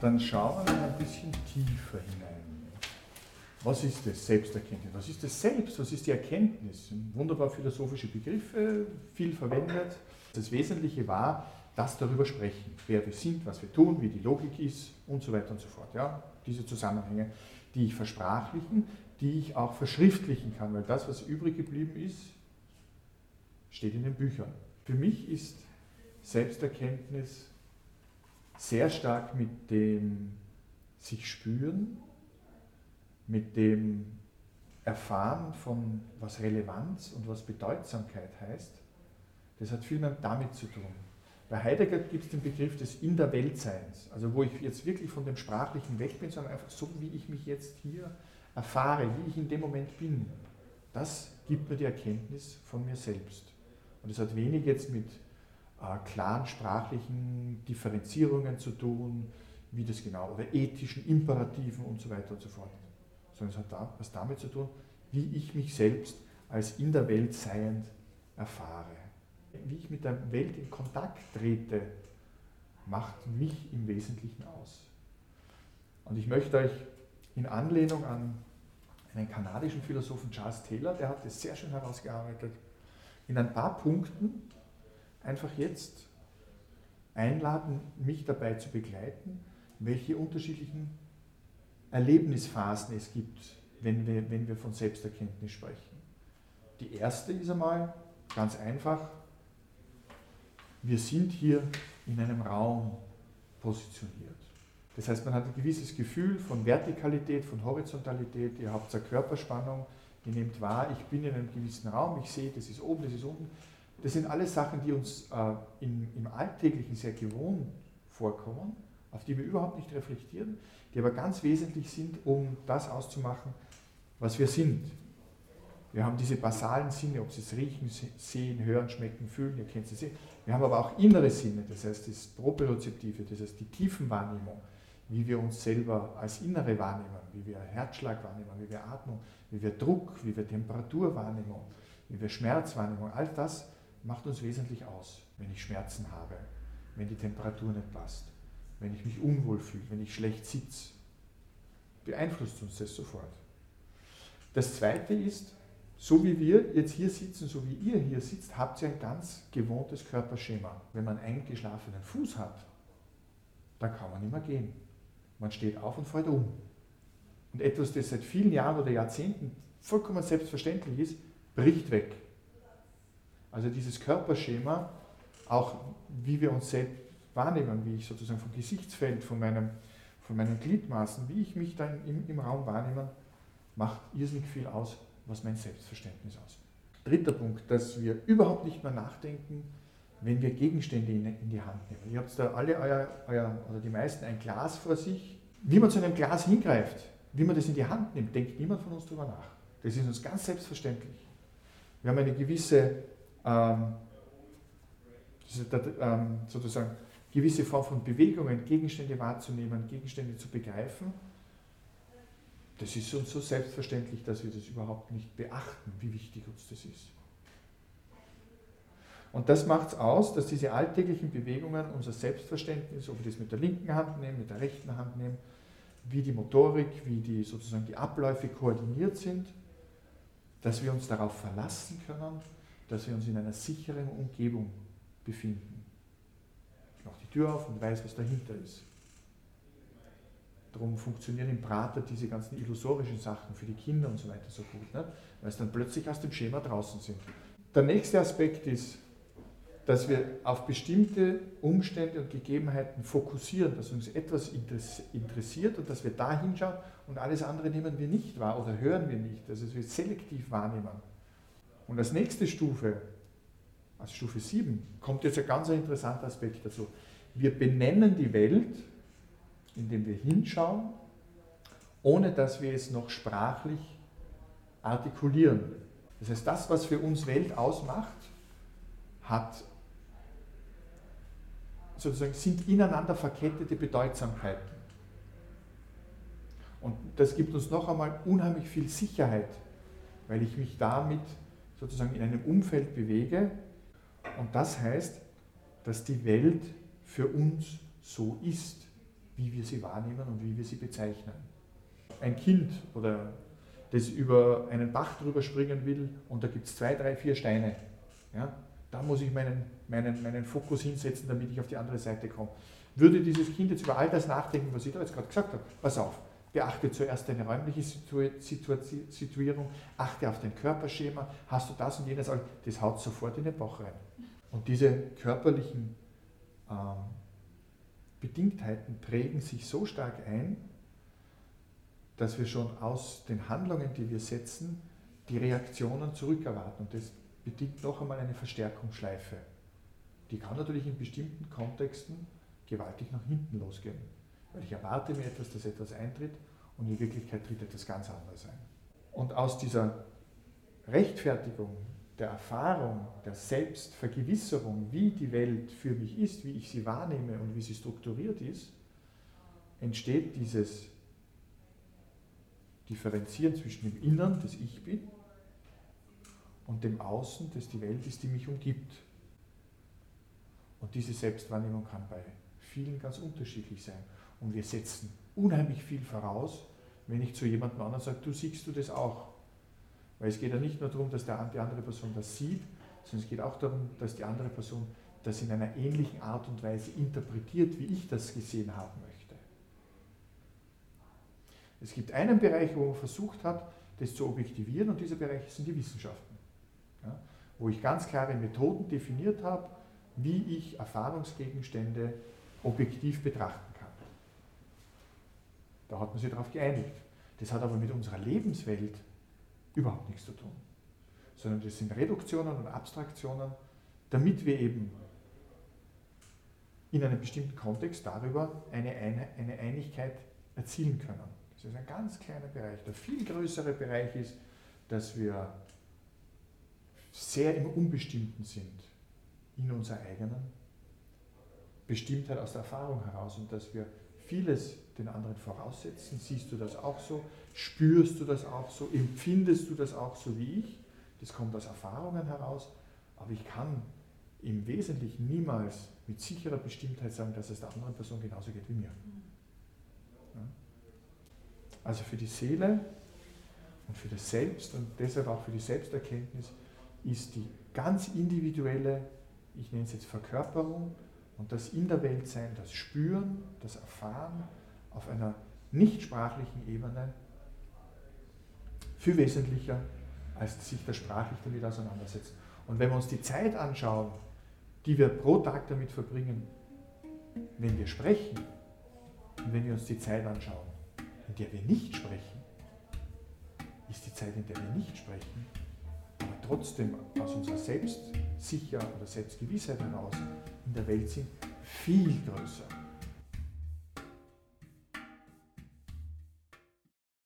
dann schauen wir ein bisschen tiefer hinein. Was ist das Selbsterkenntnis? Was ist das Selbst? Was ist die Erkenntnis? Wunderbar philosophische Begriffe, viel verwendet. Das Wesentliche war, das darüber sprechen, wer wir sind, was wir tun, wie die Logik ist und so weiter und so fort. Ja, diese Zusammenhänge, die ich versprachlichen, die ich auch verschriftlichen kann, weil das, was übrig geblieben ist, steht in den Büchern. Für mich ist Selbsterkenntnis sehr stark mit dem sich spüren, mit dem Erfahren von was Relevanz und was Bedeutsamkeit heißt. Das hat viel mehr damit zu tun. Bei Heidegger gibt es den Begriff des In der Weltseins, also wo ich jetzt wirklich von dem Sprachlichen weg bin, sondern einfach so, wie ich mich jetzt hier erfahre, wie ich in dem Moment bin. Das gibt mir die Erkenntnis von mir selbst. Und es hat wenig jetzt mit klaren sprachlichen Differenzierungen zu tun, wie das genau, oder ethischen Imperativen und so weiter und so fort. Sondern es hat da, was damit zu tun, wie ich mich selbst als in der Welt seiend erfahre wie ich mit der Welt in Kontakt trete, macht mich im Wesentlichen aus. Und ich möchte euch in Anlehnung an einen kanadischen Philosophen Charles Taylor, der hat das sehr schön herausgearbeitet, in ein paar Punkten einfach jetzt einladen, mich dabei zu begleiten, welche unterschiedlichen Erlebnisphasen es gibt, wenn wir, wenn wir von Selbsterkenntnis sprechen. Die erste ist einmal ganz einfach, wir sind hier in einem Raum positioniert. Das heißt, man hat ein gewisses Gefühl von Vertikalität, von Horizontalität, ihr habt eine Körperspannung, ihr nehmt wahr, ich bin in einem gewissen Raum, ich sehe, das ist oben, das ist unten. Das sind alles Sachen, die uns äh, im, im Alltäglichen sehr gewohnt vorkommen, auf die wir überhaupt nicht reflektieren, die aber ganz wesentlich sind, um das auszumachen, was wir sind. Wir haben diese basalen Sinne, ob Sie es riechen, sehen, hören, schmecken, fühlen, ihr kennt sie. Wir haben aber auch innere Sinne, das heißt das Propriozeptive, das heißt die Tiefenwahrnehmung, wie wir uns selber als innere wahrnehmen, wie wir Herzschlag wahrnehmen, wie wir Atmung, wie wir Druck, wie wir Temperaturwahrnehmung, wie wir Schmerzwahrnehmung. All das macht uns wesentlich aus, wenn ich Schmerzen habe, wenn die Temperatur nicht passt, wenn ich mich unwohl fühle, wenn ich schlecht sitze. Beeinflusst uns das sofort. Das Zweite ist, so wie wir jetzt hier sitzen, so wie ihr hier sitzt, habt ihr ein ganz gewohntes Körperschema. Wenn man einen eingeschlafenen Fuß hat, dann kann man nicht mehr gehen. Man steht auf und fällt um. Und etwas, das seit vielen Jahren oder Jahrzehnten vollkommen selbstverständlich ist, bricht weg. Also dieses Körperschema, auch wie wir uns selbst wahrnehmen, wie ich sozusagen vom Gesichtsfeld, von, meinem, von meinen Gliedmaßen, wie ich mich dann im, im Raum wahrnehme, macht irrsinnig viel aus was mein Selbstverständnis ausmacht. Dritter Punkt, dass wir überhaupt nicht mehr nachdenken, wenn wir Gegenstände in, die Hand nehmen. Ihr habt da alle euer, euer, oder die meisten ein Glas vor sich. Wie man zu einem Glas hingreift, wie man das in die Hand nimmt, denkt niemand von uns darüber nach. Das ist uns ganz selbstverständlich. Wir haben eine gewisse, ähm, ähm, sozusagen, gewisse Form von Bewegungen, Gegenstände wahrzunehmen, Gegenstände zu begreifen das ist uns so selbstverständlich, dass wir das überhaupt nicht beachten, wie wichtig uns das ist. Und das macht es aus, dass diese alltäglichen Bewegungen unser Selbstverständnis, ob wir das mit der linken Hand nehmen, mit der rechten Hand nehmen, wie die Motorik, wie die sozusagen die Abläufe koordiniert sind, dass wir uns darauf verlassen können, dass wir uns in einer sicheren Umgebung befinden. Ich mache die Tür auf und weiß, was dahinter ist. Darum funktionieren im Prater diese ganzen illusorischen Sachen für die Kinder und so weiter so gut, ne? weil sie dann plötzlich aus dem Schema draußen sind. Der nächste Aspekt ist, dass wir auf bestimmte Umstände und Gegebenheiten fokussieren, dass uns etwas interessiert und dass wir da hinschauen und alles andere nehmen wir nicht wahr oder hören wir nicht, also wir selektiv wahrnehmen. Und als nächste Stufe, als Stufe 7, kommt jetzt ein ganz interessanter Aspekt dazu. Wir benennen die Welt indem wir hinschauen, ohne dass wir es noch sprachlich artikulieren. Das heißt, das, was für uns Welt ausmacht, hat sozusagen sind ineinander verkettete Bedeutsamkeiten. Und das gibt uns noch einmal unheimlich viel Sicherheit, weil ich mich damit sozusagen in einem Umfeld bewege. Und das heißt, dass die Welt für uns so ist wie wir sie wahrnehmen und wie wir sie bezeichnen. Ein Kind oder das über einen Bach drüber springen will und da gibt es zwei, drei, vier Steine. Ja, da muss ich meinen, meinen, meinen Fokus hinsetzen, damit ich auf die andere Seite komme. Würde dieses Kind jetzt über all das nachdenken, was ich da jetzt gerade gesagt habe, pass auf, beachte zuerst deine räumliche Situierung, achte auf dein Körperschema, hast du das und jenes, das haut sofort in den Bauch rein. Und diese körperlichen ähm, Bedingtheiten prägen sich so stark ein, dass wir schon aus den Handlungen, die wir setzen, die Reaktionen zurückerwarten. Und das bedingt noch einmal eine Verstärkungsschleife. Die kann natürlich in bestimmten Kontexten gewaltig nach hinten losgehen. Weil ich erwarte mir etwas, dass etwas eintritt und in Wirklichkeit tritt etwas ganz anderes ein. Und aus dieser Rechtfertigung der Erfahrung, der Selbstvergewisserung, wie die Welt für mich ist, wie ich sie wahrnehme und wie sie strukturiert ist, entsteht dieses Differenzieren zwischen dem Innern, das ich bin, und dem Außen, das die Welt ist, die mich umgibt. Und diese Selbstwahrnehmung kann bei vielen ganz unterschiedlich sein. Und wir setzen unheimlich viel voraus, wenn ich zu jemandem anderen sage, du siehst du das auch. Weil es geht ja nicht nur darum, dass die andere Person das sieht, sondern es geht auch darum, dass die andere Person das in einer ähnlichen Art und Weise interpretiert, wie ich das gesehen haben möchte. Es gibt einen Bereich, wo man versucht hat, das zu objektivieren und dieser Bereich sind die Wissenschaften. Ja, wo ich ganz klare Methoden definiert habe, wie ich Erfahrungsgegenstände objektiv betrachten kann. Da hat man sich darauf geeinigt. Das hat aber mit unserer Lebenswelt überhaupt nichts zu tun. Sondern das sind Reduktionen und Abstraktionen, damit wir eben in einem bestimmten Kontext darüber eine, eine Einigkeit erzielen können. Das ist ein ganz kleiner Bereich. Der viel größere Bereich ist, dass wir sehr im Unbestimmten sind in unserer eigenen Bestimmtheit aus der Erfahrung heraus und dass wir vieles den anderen voraussetzen. Siehst du das auch so? Spürst du das auch so? Empfindest du das auch so wie ich? Das kommt aus Erfahrungen heraus, aber ich kann im Wesentlichen niemals mit sicherer Bestimmtheit sagen, dass es der anderen Person genauso geht wie mir. Also für die Seele und für das Selbst und deshalb auch für die Selbsterkenntnis ist die ganz individuelle, ich nenne es jetzt Verkörperung und das in der Welt sein, das Spüren, das Erfahren auf einer nicht sprachlichen Ebene viel wesentlicher, als sich da sprachlich damit auseinandersetzt. Und wenn wir uns die Zeit anschauen, die wir pro Tag damit verbringen, wenn wir sprechen, und wenn wir uns die Zeit anschauen, in der wir nicht sprechen, ist die Zeit, in der wir nicht sprechen, aber trotzdem aus unserer Selbstsicher oder Selbstgewissheit heraus in der Welt sind, viel größer.